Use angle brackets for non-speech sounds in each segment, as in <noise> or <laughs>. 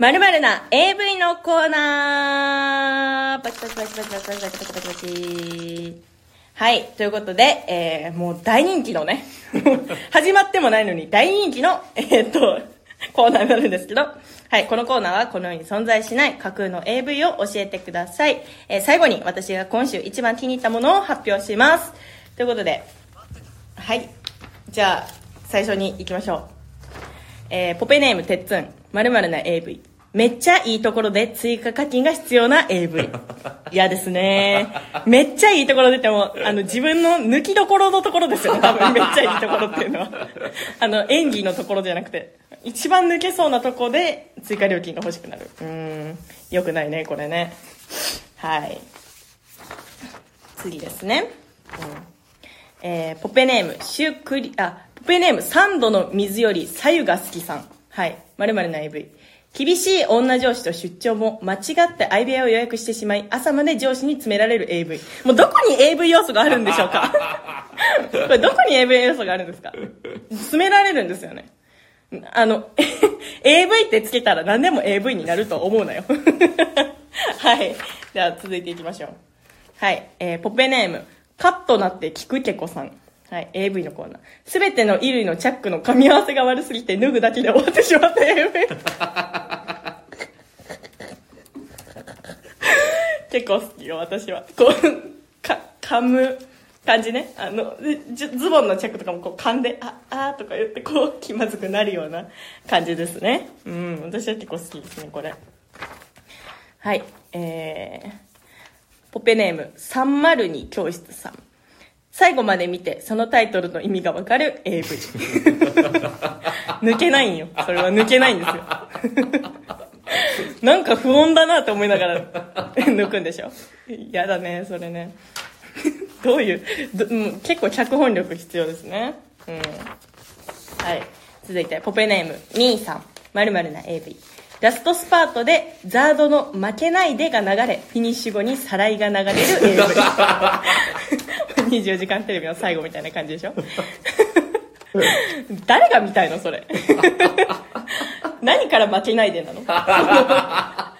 まるまるな AV のコーナーパチパチパチパチパチパチパチパチパチパチはい。ということで、えー、もう大人気のね、<laughs> 始まってもないのに大人気の、えー、っと、コーナーになるんですけど、はい。このコーナーはこのように存在しない架空の AV を教えてください。えー、最後に私が今週一番気に入ったものを発表します。ということで、はい。じゃあ、最初に行きましょう。えー、ポペネームてっつん、まるな AV。めっちゃいいところで追加課金が必要な AV。<laughs> 嫌ですね。めっちゃいいところでっても、あの、自分の抜きどころのところですよね。多分、めっちゃいいところっていうのは。<laughs> あの、演技のところじゃなくて、一番抜けそうなとこで追加料金が欲しくなる。うーん。よくないね、これね。はい。次ですね。うん。えー、ポペネーム、シュークリ、あ、ポペネーム、3度の水より左右が好きさん。はい。〇〇な AV。厳しい女上司と出張も間違って相部屋を予約してしまい、朝まで上司に詰められる AV。もうどこに AV 要素があるんでしょうか？<laughs> これどこに AV 要素があるんですか？詰められるんですよね。あの、<laughs> AV ってつけたら何でも AV になると思うなよ。<laughs> はい。では続いていきましょう。はい。えー、ポペネーム、カットなって聞くけこさん。はい。AV のコーナー。すべての衣類のチャックの噛み合わせが悪すぎて脱ぐだけで終わってしまった AV。<laughs> 結構好きよ、私は。こう、か、噛む感じね。あの、ズボンのチャックとかもこう噛んで、あ、あーとか言ってこう気まずくなるような感じですね。うん、私は結構好きですね、これ。はい。えー、ポペネーム、302教室さん。最後まで見て、そのタイトルの意味がわかる AV。<laughs> 抜けないんよ。それは抜けないんですよ。<laughs> なんか不穏だなと思いながら抜くんでしょ。やだね、それね。<laughs> どういう、う、結構脚本力必要ですね。うん。はい。続いて、ポペネーム、みーさん。まるな AV。ラストスパートで、ザードの負けないでが流れ、フィニッシュ後にさらいが流れる AV。24時間テレビの最後みたいな感じでしょ？<laughs> 誰が見たいのそれ？<laughs> 何から負けないでなの？<laughs>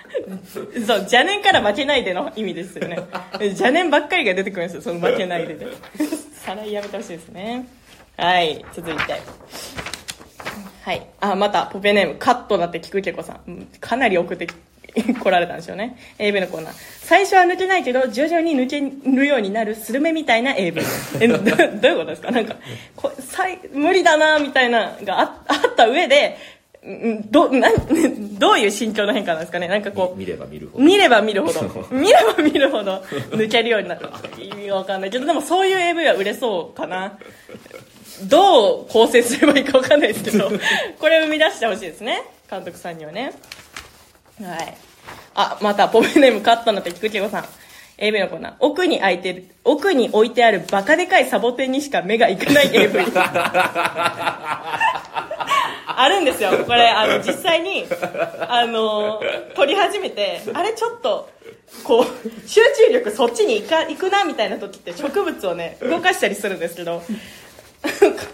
そう、邪念から負けないでの意味ですよね。邪念ばっかりが出てくるんですよ、その負けないでで。さらいやめてほしいですね。はい、続いて。はい。あ、また、ポペネーム、カットだって聞くけこさん。かなり送って来られたんですよね。AV のコーナー。最初は抜けないけど、徐々に抜けるようになるスルメみたいな AV。え、ど <laughs> どういうことですか？なんか、こさい無理だなみたいながああった上で、んど、な、どういう心境の変化なんですかね？なんかこう。見れば見るほど。見れば見るほど。<laughs> 見れば見るほど抜けるようになる。意味がわかんないけど、でもそういう AV は売れそうかな。どう構成すればいいかわかんないですけど、これを生み出してほしいですね。監督さんにはね。はい。あ、また、ポペネームカットのって菊池子さん。AV のコーナー。奥に空いてる、奥に置いてあるバカでかいサボテンにしか目がいかない AV。<laughs> あるんですよ。これ、あの、実際に、あの、撮り始めて、あれちょっと、こう、集中力そっちに行か、行くな、みたいな時って植物をね、動かしたりするんですけど、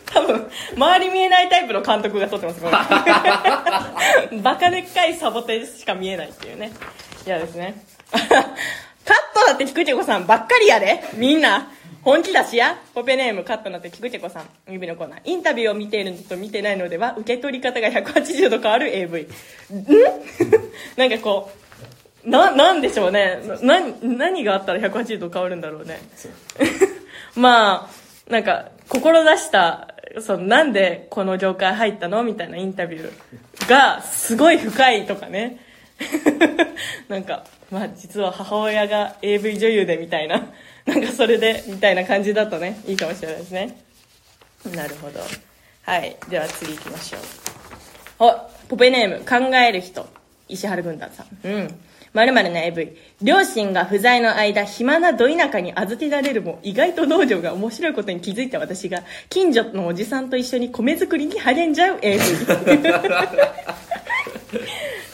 多分、周り見えないタイプの監督が撮ってます、これ。<laughs> バカでっかいサボテンしか見えないっていうね。嫌ですね。カットだって菊池子さんばっかりやでみんな。本気だしやポペネームカットなって菊池子さん。指のコーナー。インタビューを見ているのと見てないのでは、受け取り方が180度変わる AV。ん？<laughs> なんかこう、な、なんでしょうね。な、何があったら180度変わるんだろうね。<laughs> まあ、なんか、志した、その、なんでこの業界入ったの？みたいなインタビューが、すごい深いとかね。<laughs> なんか、まあ実は母親が AV 女優でみたいな、<laughs> なんかそれで、みたいな感じだとね、いいかもしれないですね。なるほど。はい。では次行きましょう。お、ポペネーム、考える人。石原軍団さん。うん。まるまるな AV。両親が不在の間、暇など田舎に預けられるも、意外と農場が面白いことに気づいた私が、近所のおじさんと一緒に米作りに励んじゃう AV。<laughs>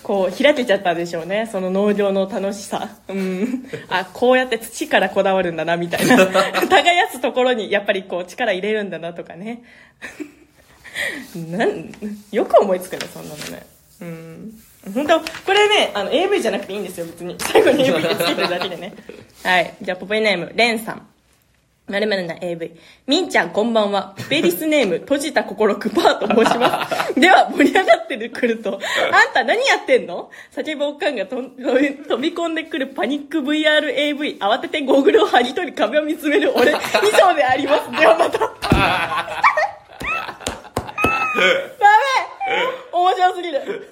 こう、開けちゃったでしょうね。その農場の楽しさ。うん。あ、こうやって土からこだわるんだな、みたいな。<laughs> 耕すところに、やっぱりこう、力入れるんだな、とかね。<laughs> なん、よく思いつくね、そんなのね。うん。本当これね、あの、AV じゃなくていいんですよ、別に。最後に AV ってつけてるだけでね。<laughs> はい。じゃあ、ポポイネーム、レンさん。まるまるな AV。みんちゃんこんばんは。ペリスネーム、閉じた心クパーと申します。<laughs> では、盛り上がってくると、あんた何やってんの？叫ぶおかんがと飛び込んでくるパニック VRAV。慌ててゴーグルを剥ぎ取り壁を見つめる俺、以上であります。<laughs> ではまた。ダメ面白すぎる。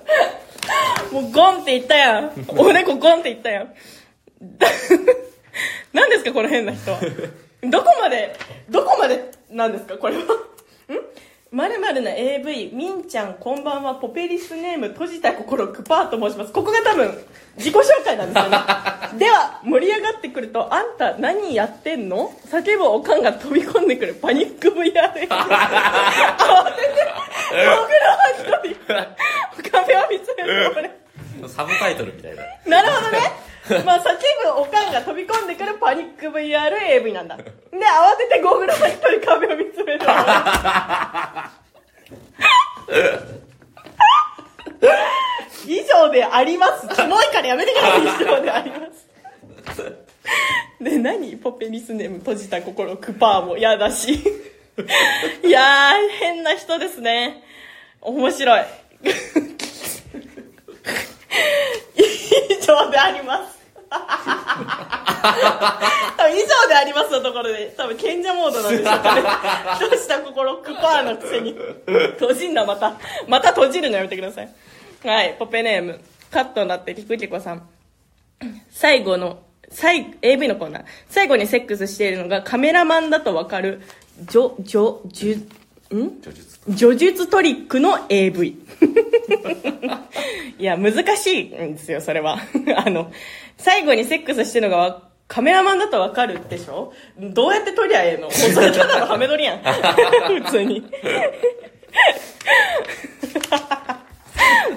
<laughs> もうゴンって言ったやん。おでこゴンって言ったやん。<laughs> 何ですかこの変な人は。どこまで、どこまでなんですかこれは。ん？まるまるな AV、みんちゃんこんばんは、ポペリスネーム、閉じた心、クパーと申します。ここが多分、自己紹介なんですよね。<laughs> では、盛り上がってくると、あんた何やってんの？叫ぶおかんが飛び込んでくるパニック VR。慌てて、ゴーグルを剥ぎ取り、壁を見つめる俺。サブタイトルみたいな。なるほどね。まあ、叫ぶおかんが飛び込んでくるパニック VRAV なんだ。で、慌ててゴーグルを一人壁を見つめる。以上であります。キモいからやめてください。以上であります。で、何？ポペリスネーム閉じた心クパーも嫌だし。いやー、変な人ですね。面白い。以上であります。多分以上でありますのところで、多分賢者モードなんでしょうかね。どうした心クパーのくせに。閉じんな、また。また閉じるのやめてください。はい、ポペネーム。カットになってキクキコさん。最後の、最、AV のコーナー。最後にセックスしているのがカメラマンだとわかる、じょ、じょ、じゅ、ん？叙述トリックの AV。<laughs> いや、難しいんですよ、それは。<laughs> あの、最後にセックスしてるのがカメラマンだとわかるでしょ？どうやって撮りゃええの？もうそれただのハメ撮りやん。<laughs> 普通に。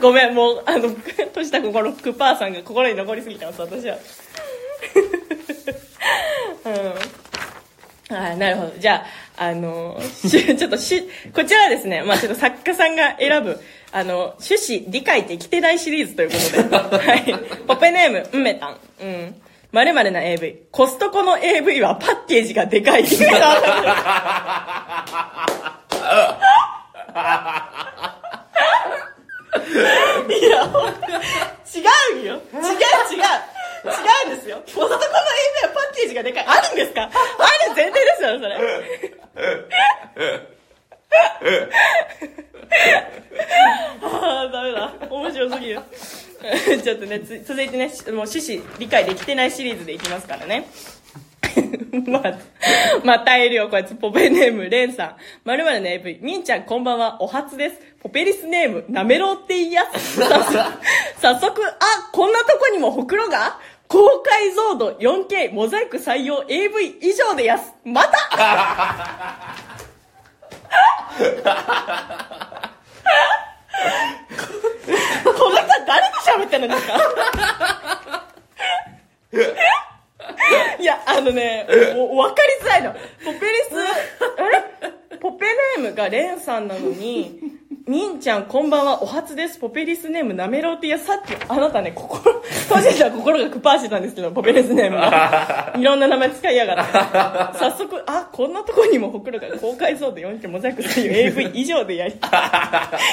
ごめん、もう、あの、閉じた心、クパーさんが心に残りすぎてます、私は。うん。あなるほど。じゃあ、あの、しちょっとし、こちらはですね、まあちょっと作家さんが選ぶ、あの、趣旨理解できてないシリーズということで、<laughs> はい。ポペネーム、うんめたん。うん。まるまるな AV。コストコの AV はパッケージがでかい <laughs> <laughs> や、ほんと違うよ。違う違う。違うんですよ。コストコの AV はパッケージがでかい。あるんですか？ある前提ですよ、それ。ああ、ダメだ。面白すぎる。ちょっとね、続いてね、もう趣旨理解できてないシリーズでいきますからね。まあ、またいるよ、こいつ。ポペネーム、レンさん。まるまるの AV。みんちゃん、こんばんは。お初です。ポペリスネーム、なめろうって言いや。早速あ、こんなとこにもほくろが？高解像度 4K モザイク採用 AV 以上でやす。またこの人誰と喋ってるんですか？いや、あのね、おわかりづらいの。ポペリス、ポペネームがレンさんなのに、みんちゃんこんばんは、お初です。ポペリスネームなめろうっていや、さっきあなたね、心、閉じた心がクパーしてたんですけど、ポペリスネームが。<laughs> いろんな名前使いやがって。早速、あ、こんなとこにもほくろが公開そうで 4K モザイクという AV 以上でやり、<laughs>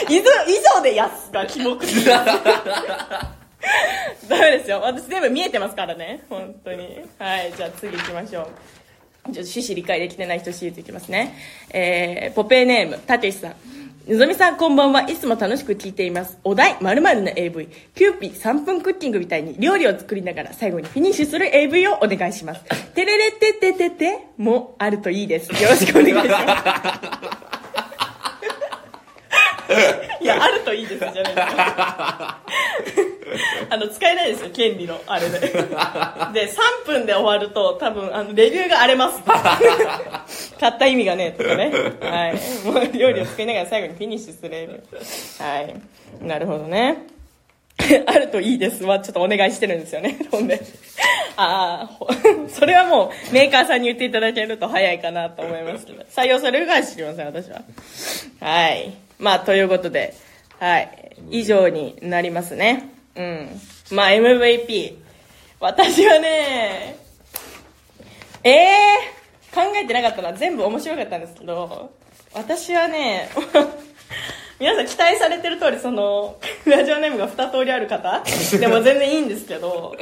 以上以上でやすがキモくて。<laughs> ダメですよ。私全部見えてますからね。本当に。はい。じゃあ次行きましょう。ちょっと趣旨理解できてない人シリーズいきますね。えー、ペンネーム、たけしさん。のぞみさんこんばんはいつも楽しく聞いています。お題〇〇の AV。キューピー3分クッキングみたいに料理を作りながら最後にフィニッシュする AV をお願いします。てれれっててててもあるといいです。よろしくお願いします。<laughs> いや、あるといいですじゃないですか。<laughs> あの、使えないですよ、権利の、あれで。<laughs> で、3分で終わると、多分、あの、レビューが荒れます。<laughs> 買った意味がね、とかね。はい。もう、料理を作りながら最後にフィニッシュするレビュー。はい。なるほどね。あるといいですは、ちょっとお願いしてるんですよね、ほんで。ああ、ほそれはもう、メーカーさんに言っていただけると早いかなと思いますけど。採用されるかは知りません、私は。はい。まあ、ということで、はい。以上になりますね。うん。まあ MVP。私はね、ええー、考えてなかったな。全部面白かったんですけど、私はね、<laughs> 皆さん期待されてる通り、その、ラジオネームが2通りある方でも全然いいんですけど、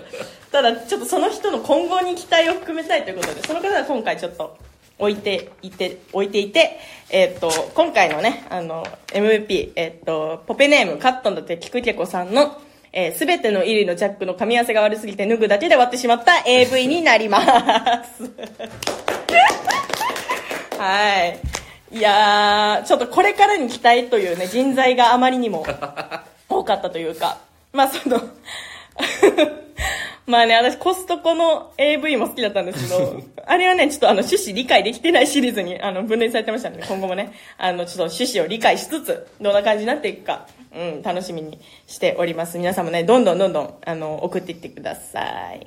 ただちょっとその人の今後に期待を含めたいということで、その方は今回ちょっと置いていて、置いていて、えーっと、今回のね、あの、MVP、えーっと、ポペネームカットンだって菊池子さんの、えすべての衣類のジャックの噛み合わせが悪すぎて脱ぐだけで割ってしまった AV になります。はい。いやー、ちょっとこれからに期待というね、人材があまりにも多かったというか、まあその、まあね、私コストコの AV も好きだったんですけど、<laughs> あれはね、ちょっとあの趣旨理解できてないシリーズにあの分類されてましたので、今後もね、あのちょっと趣旨を理解しつつ、どんな感じになっていくか、うん、楽しみにしております。皆さんもね、どんどんどんどん、あの、送っていってください。